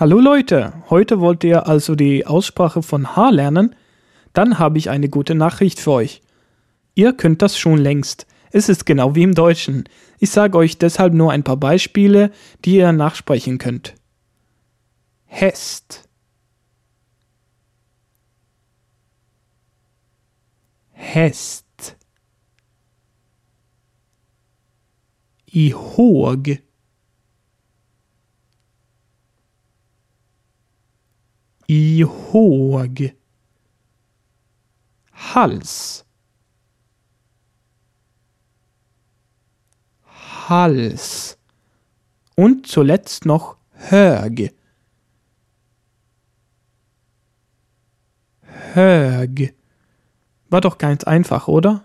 Hallo Leute, heute wollt ihr also die Aussprache von H lernen? Dann habe ich eine gute Nachricht für euch. Ihr könnt das schon längst. Es ist genau wie im Deutschen. Ich sage euch deshalb nur ein paar Beispiele, die ihr nachsprechen könnt. Hest. Hest. Ihåg. Ihåg. Hals. Hals. Und zuletzt noch hög. Hög. War doch ganz einfach, oder?